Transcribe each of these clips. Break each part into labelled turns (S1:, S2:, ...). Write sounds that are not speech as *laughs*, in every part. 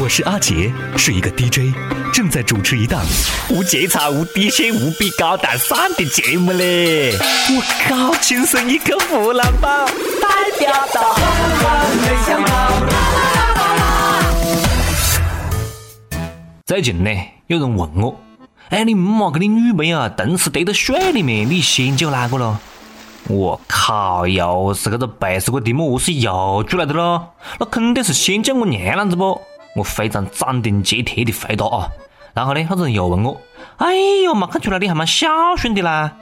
S1: 我是阿杰，是一个 DJ，正在主持一档无节操、无底线、无比高大上的节目嘞！我靠，亲生一个湖南宝，代表到没想到。最近呢，有人问我，哎，你木嘛跟你女朋友同时跌到水里面，你先救哪个咯？我靠，又是这个背时个题目，我是又出来的咯？那肯定是先救我娘啷子不？我非常斩钉截铁的回答啊，然后呢，那个人又问我，哎呦，没看出来你还蛮孝顺的啦。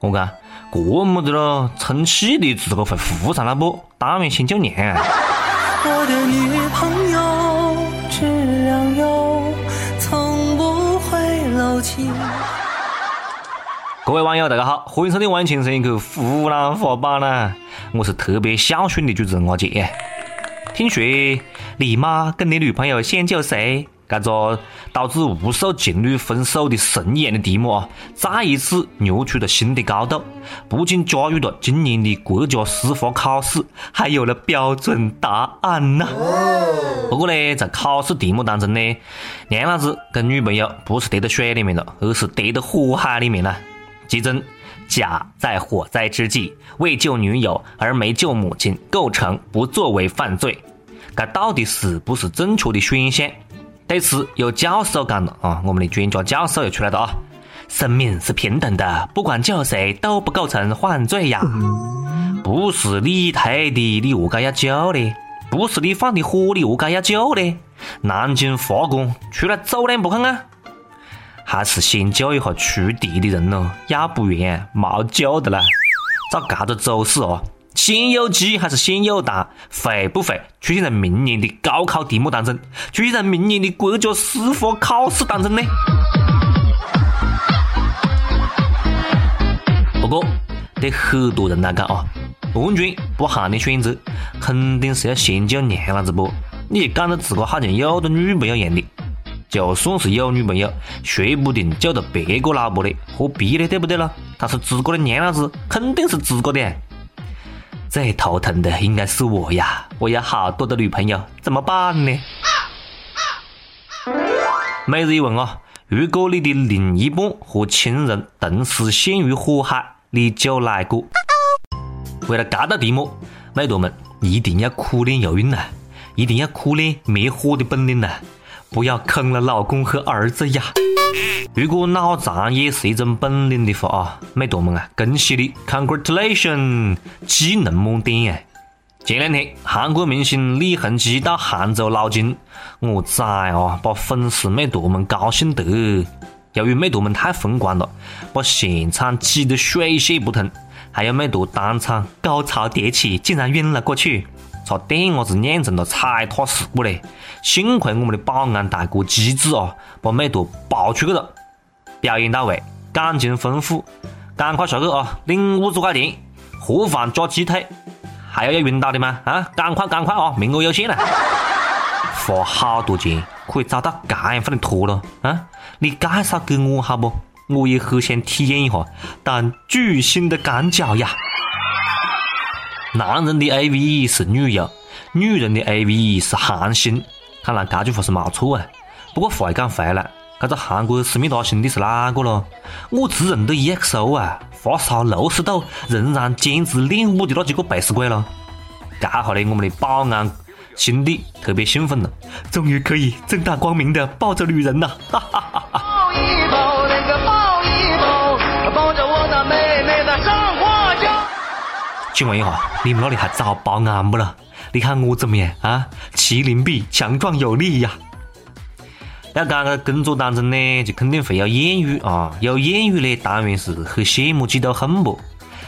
S1: 我讲，这么的咯，充气的自个会浮上来不？当然先救娘。我的女朋友质量优，从不会漏气。各位网友，大家好，欢迎收听《万青声一口湖南话版》啦，我是特别孝顺的主持人阿杰。听说你妈跟你女朋友先救谁？这个导致无数情侣分手的神一样的题目啊，再一次跃出了新的高度。不仅加入了今年的国家司法考试，还有了标准答案呐。不过呢，在考试题目当中呢，娘老子跟女朋友不是跌到水里面了，而是跌到火海里面了。其中，甲在火灾之际为救女友而没救母亲，构成不作为犯罪。这到底是不是正确的选项？对此，有教授讲了啊，我们的专家教授也出来了啊，生命是平等的，不管救谁都不构成犯罪呀。不是你推的，你何解要救呢？不是你放的火，你何解要救呢？南京法官出来走两步看看，还是先救一下出题的人咯，要不然没救的啦。照这个走势哦。先有鸡还是先有蛋？会不会出现在明年的高考题目当中？出现在明年的国家司法考试当中呢？不过，对很多人来讲啊，完全不含的选择，肯定是要先救娘啷子不？你讲的自个好像有个女朋友一样的，就算是有女朋友，说不定救的别个老婆的，何必呢？对不对咯？但是自个的娘老子肯定是自个的。最头疼的应该是我呀！我有好多的女朋友，怎么办呢？每日一问啊，如果你的另一半和亲人同时陷于火海，你救哪个？为了这道题目，妹坨们一定要苦练游泳啊！一定要苦练灭火的本领啊！不要坑了老公和儿子呀！如果脑残也是一种本领的话啊，美坨们啊，恭喜你，congratulation，技能满点哎！前两天韩国明星李弘基到杭州捞金，我崽啊，把粉丝美坨们高兴得。由于美坨们太风光了，把现场挤得水泄不通，还有美坨当场高潮迭起，竟然晕了过去。差点伢子酿成了踩踏事故嘞！幸亏我们的保安大哥机智啊，把美图爆出去了。表演到位，感情丰富，赶快下去啊！领五十块钱，盒饭加鸡腿，还要要晕倒的吗？啊，赶快赶快啊！名额有限了，花好多钱可以找到这样份的托了啊！你介绍给我好不？我也很想体验一下当巨星的感觉呀！男人的 A V 是女友，女人的 A V 是韩星。看来这句话是没错啊。不过话讲回来，这个韩国思密达兄弟是哪个咯？我只认得 EXO 啊，发烧六十度仍然坚持练舞的那几个背死鬼咯。这下呢，我们的保安兄弟特别兴奋了，终于可以正大光明的抱着女人了，哈哈哈哈！请问一下，你们那里还招保安不了？你看我怎么样啊？麒麟臂，强壮有力呀！要讲个工作当中呢，就肯定会有艳遇啊。有艳遇呢，当然是很羡慕、嫉妒、恨不？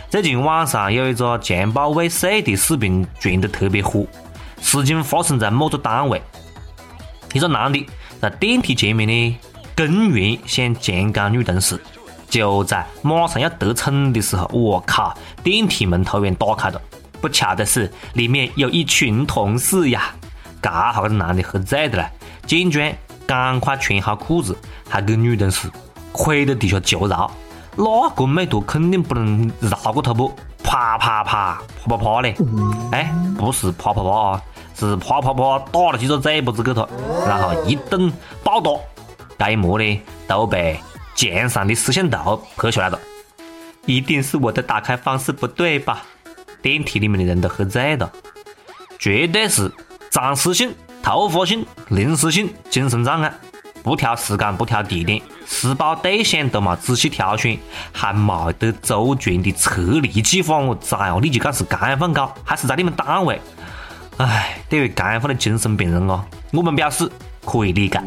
S1: 最近网上有一个强暴未遂的视频传得特别火，事情发生在某个单位，一个男的在电梯前面呢，公然想强奸女同事。就在马上要得逞的时候，我靠！电梯门突然打开了，不巧的是里面有一群同事呀。这下这个男的喝醉的了，见状赶快穿好裤子，还给女同事跪在地下求饶。那个美图肯定不能饶过他不？啪啪啪啪啪啪嘞！哎，不是啪啪啪啊，是啪啪啪打了几个嘴巴子给他，然后一顿暴打，这一幕呢都被墙上的摄像头拍下来了。一定是我的打开方式不对吧？电梯里面的人都喝醉了，绝对是暂时性、突发性、临时性精神障碍。不挑时间，不挑地点，施暴对象都冇仔细挑选，还冇得周全的撤离计划。我操，你就讲是干放搞，还是在你们单位？唉，对于干放的精神病人哦，我们表示可以理解。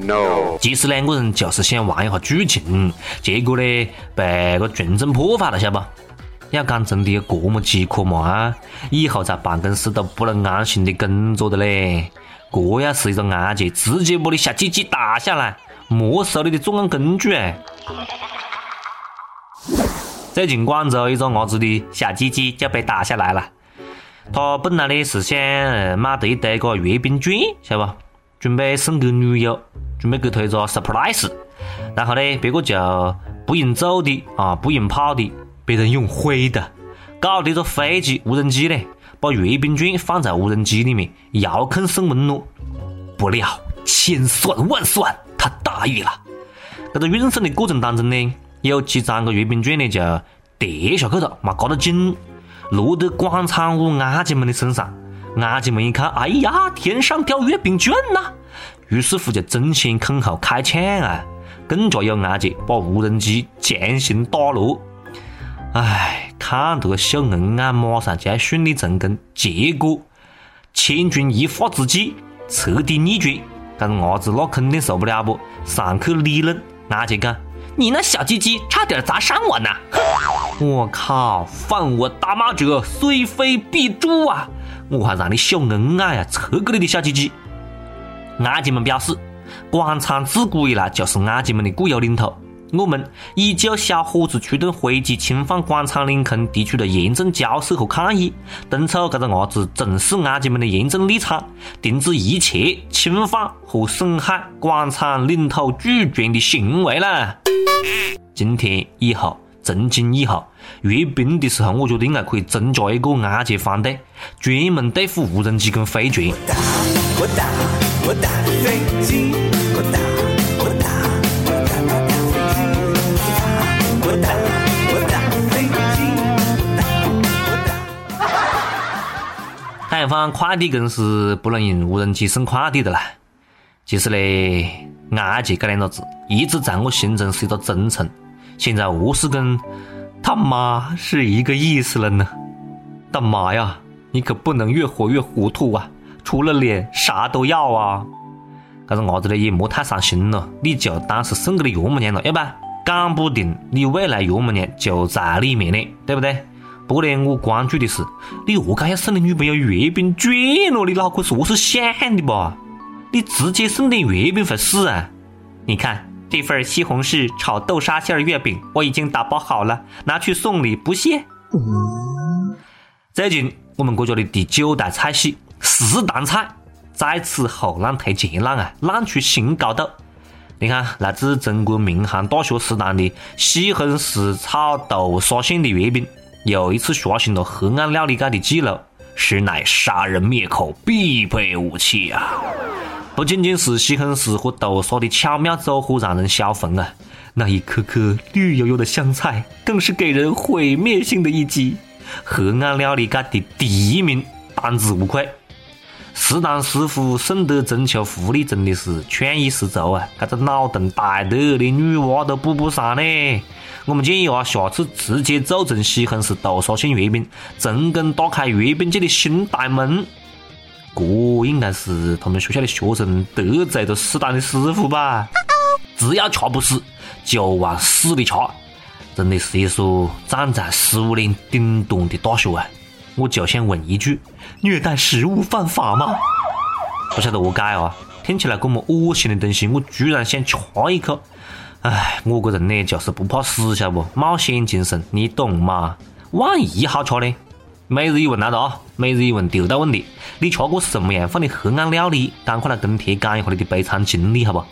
S1: 其实两个人就是想玩一下剧情，结果呢被个群众破坏了，晓得不？要讲真的有这么饥渴吗？以后在办公室都不能安心的工作的嘞。这要是一个案件，直接把你小鸡鸡打下来，没收你的作案工具哎！最近广州一个伢子的小鸡鸡就被打下来了。他本来呢是想买的一堆个阅兵券，晓得不？准备送给女友，准备给她一个 surprise。然后呢，别个就不用走的啊，不用跑的，别人用灰的，搞的一个飞机无人机呢。把阅兵券放在无人机里面，遥控送温暖。不料千算万算，他大意了。这个运送的过程当中呢，有几张个阅兵券呢就跌下去了，没搞到紧，落到广场舞阿姐们的身上。阿姐们一看，哎呀，天上掉月饼券呐！于是乎就争先恐后开抢啊，更加有阿姐把无人机强行打落。唉，看得秀恩爱，马上就要顺利成功，结果千钧一发之际彻底逆转，这个伢子那肯定受不了不，上去理论，阿杰讲：“你那小鸡鸡差点砸伤我呢！” *laughs* 我靠，犯我大骂者虽非必诛啊！我还让你秀恩爱啊，车给你的小鸡鸡！阿姐们表示，广场自古以来就是阿姐们的固有领土。我们已就小伙子出动飞机侵犯广场领空提出了严正交涉和抗议，敦促这个伢子重视阿姐们的严正立场，停止一切侵犯和损害广场领土主权的行为了。今天以后，从今以后，阅兵的时候，我觉得应该可以增加一个安检方队，专门对付无人机跟飞船。开放快递公司不能用无人机送快递的啦。其实呢，安杰这两个字一直在我心中是一个忠诚，现在何是跟他妈是一个意思了呢？大妈呀，你可不能越活越糊涂啊！除了脸啥都要啊！这个伢子呢也莫太伤心了，你就当是送给你岳母娘了，要不讲不定你未来岳母娘就在里面呢，对不对？不过呢，我关注的是你何解要送你女朋友月饼卷咯？你脑壳是何是想的吧？你直接送点月饼会死啊？你看这份西红柿炒豆沙馅月饼，我已经打包好了，拿去送礼不谢。最近我们国家的第九大菜系食堂菜再次后浪推前浪啊，浪出新高度。你看，来自中国民航大学食堂的西红柿炒豆沙馅的月饼。又一次刷新了黑暗料理界的记录，实乃杀人灭口必备武器啊！不仅仅是西红柿和豆沙的巧妙组合让人销魂啊，那一颗颗绿油油的香菜更是给人毁灭性的一击。黑暗料理界的第一名，当之无愧。食堂师傅送得中秋福利真的是创意十足啊！这个脑洞大得连女娃都补不上呢。我们建议啊，下次直接做成西红柿豆沙馅月饼，成功打开月饼界的新大门。这应该是他们学校的学生得罪了食堂的师傅吧？只要掐不死，就往死里掐。真的是一所站在食物链顶端的大学啊！我就想问一句：虐待食物犯法吗？不晓得何解啊？听起来这么恶心的东西，我居然想掐一口。唉，我个人呢就是不怕死，晓得不？冒险精神，你懂吗？万一好吃呢？每日一问来了啊！每日一问丢到问题，你吃过什么样放的黑暗料理？赶快来跟帖讲一下你的悲惨经历，好不？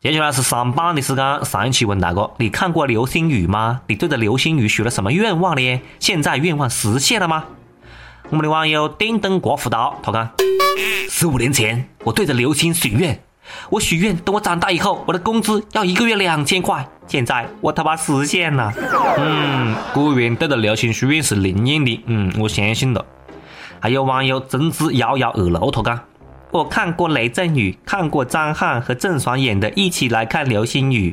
S1: 接下来是上班的时间，上一期问大哥，你看过流星雨吗？你对着流星雨许了什么愿望呢？现在愿望实现了吗？我们的网友电灯刮胡刀，他讲：十五年前，我对着流星许愿，我许愿等我长大以后，我的工资要一个月两千块。现在我他妈实现了。嗯，果然对着流星许愿是灵验的。嗯，我相信了。还有网友真子幺幺二六，他讲：我看过雷阵雨，看过张翰和郑爽演的《一起来看流星雨》。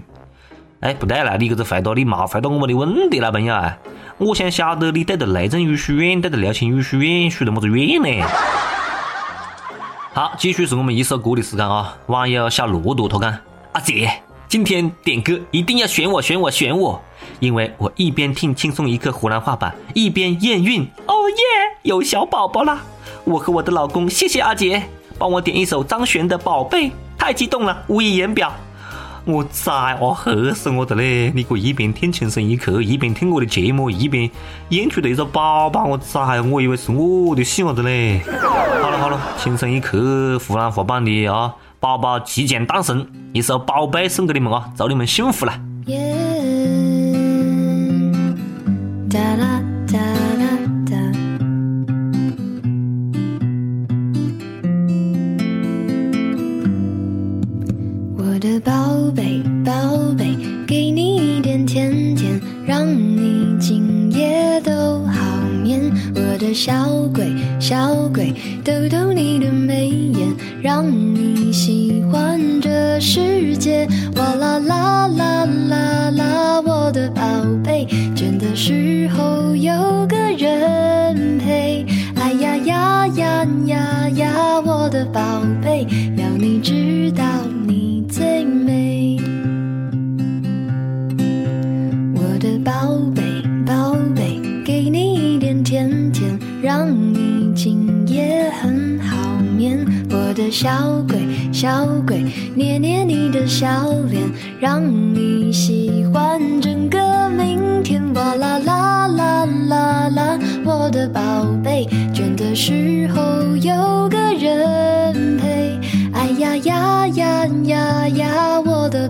S1: 哎，不对了，你这个回答你没回答我们的问题了，朋友啊！我想晓得你对着雷阵雨许愿，对着流星雨许愿，许的么子愿呢？好，继续是我们一首歌的时间啊！网友小骆驼他看：阿姐，今天点歌一定要选我，选我，选我，因为我一边听轻松一刻湖南话版，一边验孕。哦耶，有小宝宝了！我和我的老公，谢谢阿姐，帮我点一首张悬的《宝贝》，太激动了，无以言表。我崽我，吓死我的嘞！你可一边听《情深一刻》，一边听我的节目，一边演出了一个宝宝，我崽！我以为是我的喜伢子嘞。好了好了，《情深一刻》湖南话版的啊，宝宝即将诞生，一首《宝贝》送给你们啊，祝你们幸福
S2: 啦。耶呀呀，我的宝贝，要你知道你最美。我的宝贝，宝贝，给你一点甜甜。让你今夜很好眠，我的小鬼，小鬼，捏捏你的笑脸，让你喜欢整个明天。哇啦啦啦啦啦，我的宝贝，倦的时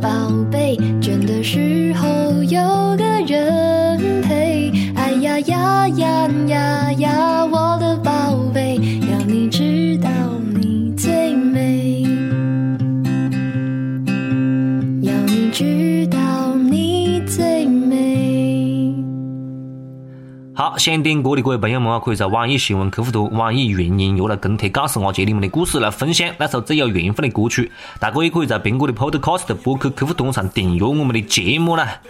S2: 宝贝，
S1: 想点歌的各位朋友们啊，可以在网易新闻客户端、网易云音乐来跟帖，告诉阿杰你们的故事，来分享那首最有缘分的歌曲。大哥也可以在苹果的 Podcast 播客客户端上订阅我们的节目啦。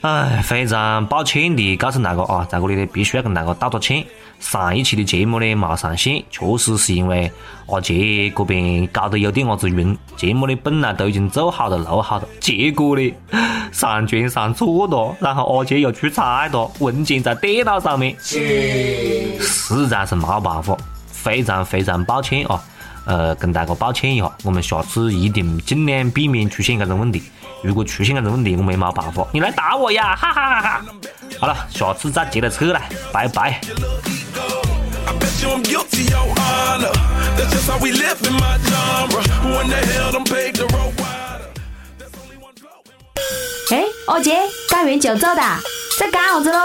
S1: 唉，非常抱歉的告诉大家啊，在这里呢必须要跟大家道个歉。上一期的节目呢没上线，确实是因为阿杰这边搞得有点伢子晕。节目呢本来都已经做好了、录好了，结果呢 *laughs* 上传上错了，然后阿杰又出差了，文件在电脑上面，实在是没办法，非常非常抱歉啊！呃，跟大家抱歉一下，我们下次一定尽量避免出现这种问题。如果出现这种问题，我们也没办法，你来打我呀！哈哈哈哈！好了，下次再接着扯了，拜拜。
S3: 哎，二姐，干完就走的，在干啥子喽？